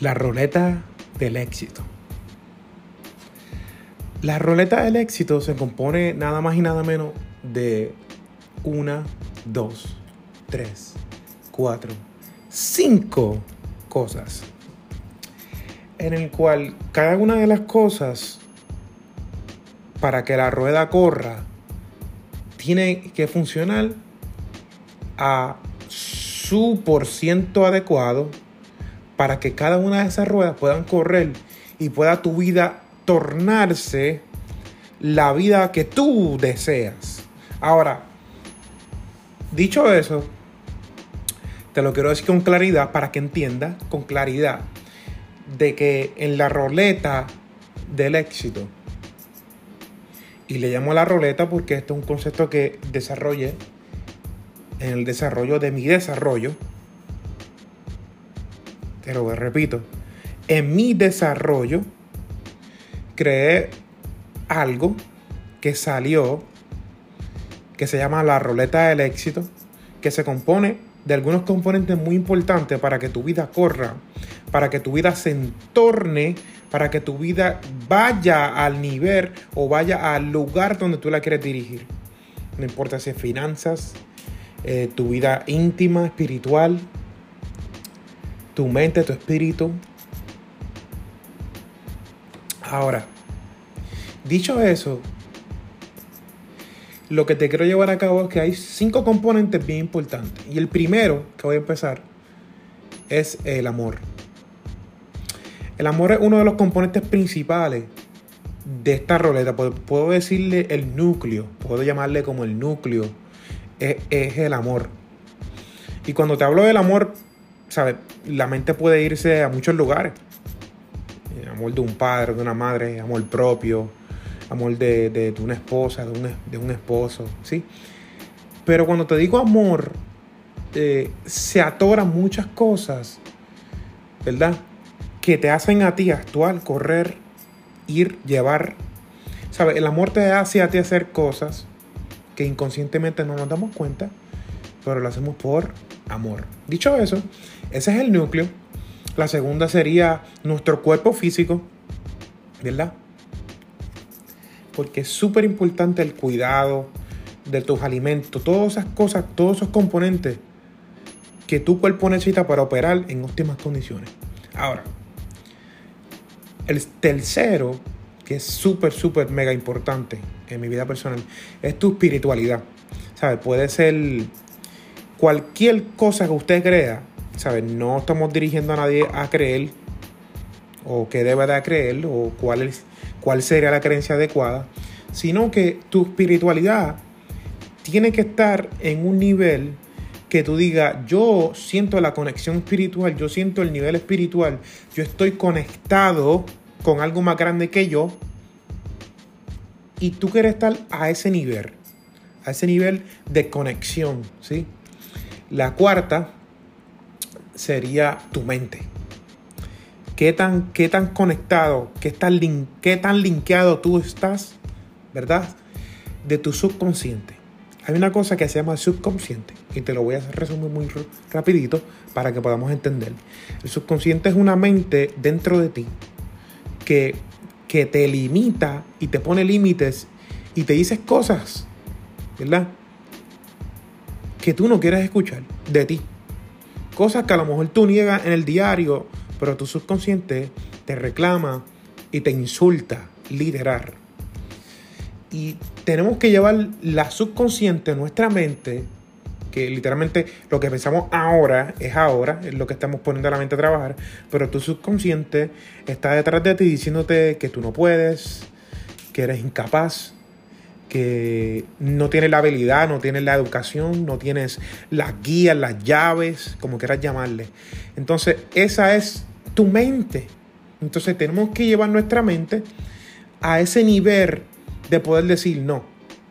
La roleta del éxito. La roleta del éxito se compone nada más y nada menos de una, dos, tres, cuatro, cinco cosas. En el cual cada una de las cosas, para que la rueda corra, tiene que funcionar a su por ciento adecuado para que cada una de esas ruedas puedan correr y pueda tu vida tornarse la vida que tú deseas. Ahora, dicho eso, te lo quiero decir con claridad para que entiendas con claridad de que en la roleta del éxito, y le llamo la roleta porque este es un concepto que desarrollé en el desarrollo de mi desarrollo, pero repito, en mi desarrollo creé algo que salió, que se llama la roleta del éxito, que se compone de algunos componentes muy importantes para que tu vida corra, para que tu vida se entorne, para que tu vida vaya al nivel o vaya al lugar donde tú la quieres dirigir. No importa si es finanzas, eh, tu vida íntima, espiritual, tu mente, tu espíritu. Ahora, dicho eso, lo que te quiero llevar a cabo es que hay cinco componentes bien importantes. Y el primero que voy a empezar es el amor. El amor es uno de los componentes principales de esta roleta. Puedo decirle el núcleo, puedo llamarle como el núcleo. Es, es el amor. Y cuando te hablo del amor, ¿sabes? La mente puede irse a muchos lugares. Eh, amor de un padre, de una madre, amor propio, amor de, una esposa, de un, de un, esposo, ¿sí? Pero cuando te digo amor, eh, se atoran muchas cosas, ¿verdad? Que te hacen a ti actuar, correr, ir, llevar. ¿Sabes? El amor te hace a ti hacer cosas que inconscientemente no nos damos cuenta, pero lo hacemos por amor. Dicho eso, ese es el núcleo. La segunda sería nuestro cuerpo físico, ¿verdad? Porque es súper importante el cuidado de tus alimentos, todas esas cosas, todos esos componentes que tu cuerpo necesita para operar en óptimas condiciones. Ahora, el tercero, que es súper, súper, mega importante en mi vida personal, es tu espiritualidad. ¿Sabes? Puede ser cualquier cosa que usted crea, ¿sabes? No estamos dirigiendo a nadie a creer o que debe de creer o cuál, es, cuál sería la creencia adecuada, sino que tu espiritualidad tiene que estar en un nivel que tú digas, yo siento la conexión espiritual, yo siento el nivel espiritual, yo estoy conectado con algo más grande que yo y tú quieres estar a ese nivel, a ese nivel de conexión, ¿sí? La cuarta sería tu mente. ¿Qué tan, qué tan conectado, qué tan, qué tan linkeado tú estás, verdad? De tu subconsciente. Hay una cosa que se llama subconsciente y te lo voy a resumir muy rapidito para que podamos entender. El subconsciente es una mente dentro de ti que, que te limita y te pone límites y te dices cosas, ¿verdad? Que tú no quieres escuchar de ti. Cosas que a lo mejor tú niegas en el diario, pero tu subconsciente te reclama y te insulta, liderar. Y tenemos que llevar la subconsciente, nuestra mente, que literalmente lo que pensamos ahora es ahora, es lo que estamos poniendo a la mente a trabajar, pero tu subconsciente está detrás de ti diciéndote que tú no puedes, que eres incapaz, que no tienes la habilidad, no tienes la educación, no tienes las guías, las llaves, como quieras llamarle. Entonces, esa es tu mente. Entonces, tenemos que llevar nuestra mente a ese nivel de poder decir, no,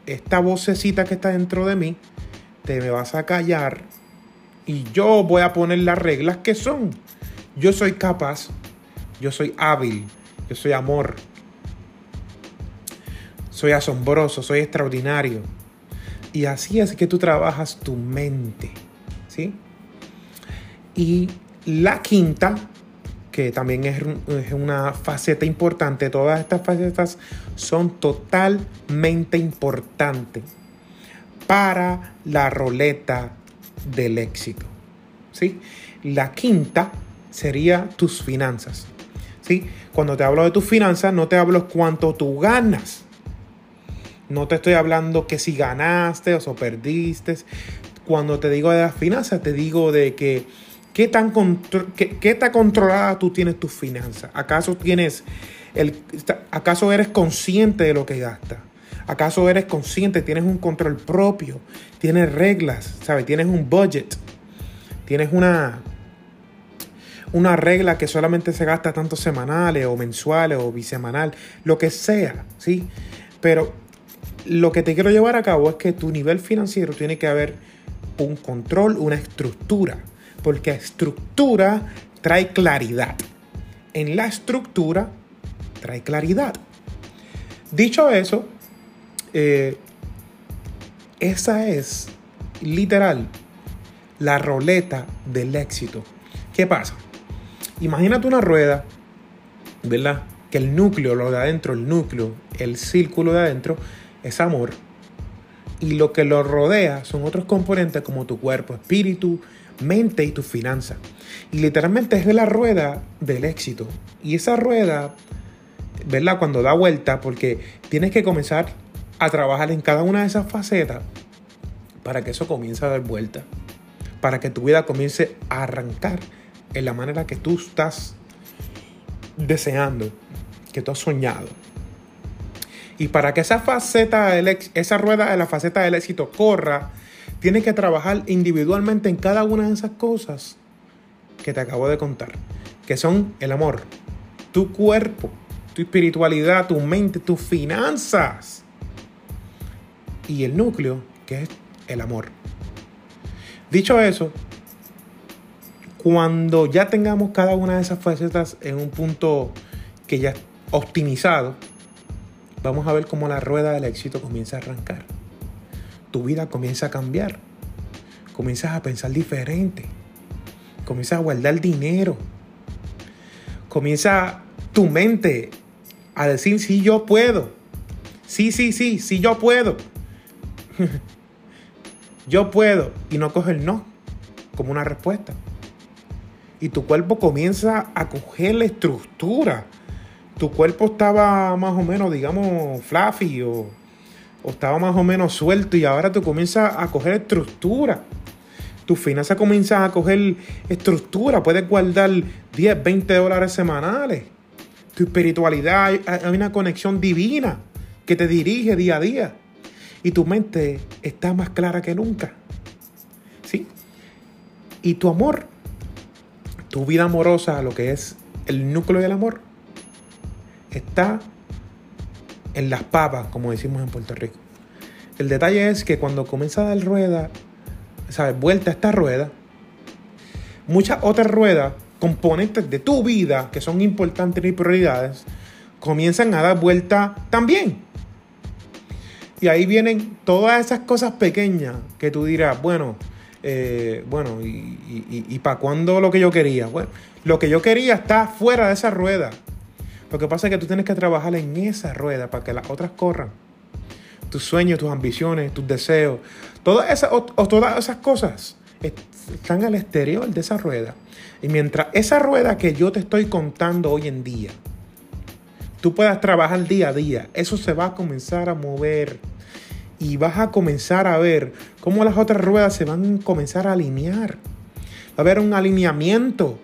esta vocecita que está dentro de mí, te me vas a callar y yo voy a poner las reglas que son. Yo soy capaz, yo soy hábil, yo soy amor, soy asombroso, soy extraordinario. Y así es que tú trabajas tu mente. ¿Sí? Y la quinta, que también es, una faceta importante. Todas estas facetas son totalmente importantes para la roleta del éxito. ¿sí? La quinta sería tus finanzas. ¿sí? Cuando te hablo de tus finanzas, no te hablo cuánto tú ganas. No te estoy hablando que si ganaste o perdiste. Cuando te digo de las finanzas, te digo de que ¿Qué tan, qué, tan controlada tú tienes tus finanzas? ¿Acaso tienes el, acaso eres consciente de lo que gastas? ¿Acaso eres consciente? ¿Tienes un control propio? ¿Tienes reglas? ¿Sabes? ¿Tienes un budget? ¿Tienes una, una regla que solamente se gasta tanto semanales o mensuales o bisemanal? Lo que sea, ¿sí? Pero lo que te quiero llevar a cabo es que tu nivel financiero tiene que haber un control, una estructura porque estructura trae claridad. En la estructura trae claridad. Dicho eso, eh, esa es literal la roleta del éxito. ¿Qué pasa? Imagínate una rueda, ¿verdad? Que el núcleo, lo de adentro, el núcleo, el círculo de adentro, es amor. Y lo que lo rodea son otros componentes como tu cuerpo, espíritu, mente y tus finanzas. Y literalmente es la rueda del éxito. Y esa rueda, ¿verdad? Cuando da vuelta, porque tienes que comenzar a trabajar en cada una de esas facetas para que eso comience a dar vuelta. Para que tu vida comience a arrancar en la manera que tú estás deseando, que tú has soñado. Y para que esa faceta, del, esa rueda de la faceta del éxito corra, Tienes que trabajar individualmente en cada una de esas cosas que te acabo de contar, que son el amor, tu cuerpo, tu espiritualidad, tu mente, tus finanzas y el núcleo, que es el amor. Dicho eso, cuando ya tengamos cada una de esas facetas en un punto que ya optimizado, vamos a ver cómo la rueda del éxito comienza a arrancar tu vida comienza a cambiar. Comienzas a pensar diferente. Comienzas a guardar dinero. Comienza tu mente a decir, sí, yo puedo. Sí, sí, sí, sí, yo puedo. yo puedo. Y no coge el no como una respuesta. Y tu cuerpo comienza a coger la estructura. Tu cuerpo estaba más o menos, digamos, fluffy o o estaba más o menos suelto y ahora tú comienzas a coger estructura. Tus finanzas comienzan a coger estructura. Puedes guardar 10, 20 dólares semanales. Tu espiritualidad, hay una conexión divina que te dirige día a día. Y tu mente está más clara que nunca. ¿Sí? Y tu amor, tu vida amorosa, lo que es el núcleo del amor, está en las papas, como decimos en Puerto Rico. El detalle es que cuando comienza a dar rueda, ¿sabes? Vuelta a esta rueda, muchas otras ruedas, componentes de tu vida que son importantes y prioridades, comienzan a dar vuelta también. Y ahí vienen todas esas cosas pequeñas que tú dirás, bueno, eh, bueno, ¿y, y para cuándo lo que yo quería? Bueno, lo que yo quería está fuera de esa rueda. Lo que pasa es que tú tienes que trabajar en esa rueda para que las otras corran. Tus sueños, tus ambiciones, tus deseos, todas esas, o, todas esas cosas están al exterior de esa rueda. Y mientras esa rueda que yo te estoy contando hoy en día, tú puedas trabajar día a día, eso se va a comenzar a mover y vas a comenzar a ver cómo las otras ruedas se van a comenzar a alinear. Va a haber un alineamiento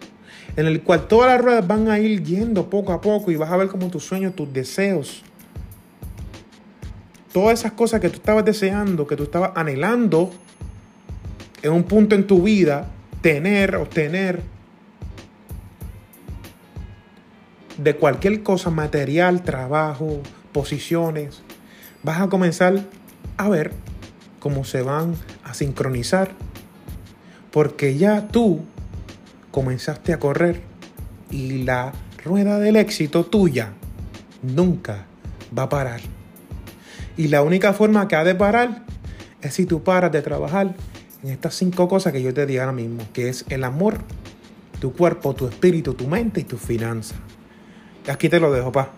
en el cual todas las ruedas van a ir yendo poco a poco y vas a ver como tus sueños, tus deseos, todas esas cosas que tú estabas deseando, que tú estabas anhelando en un punto en tu vida, tener, obtener, de cualquier cosa, material, trabajo, posiciones, vas a comenzar a ver cómo se van a sincronizar. Porque ya tú comenzaste a correr y la rueda del éxito tuya nunca va a parar. Y la única forma que ha de parar es si tú paras de trabajar en estas cinco cosas que yo te di ahora mismo, que es el amor, tu cuerpo, tu espíritu, tu mente y tus finanzas. Aquí te lo dejo, pa.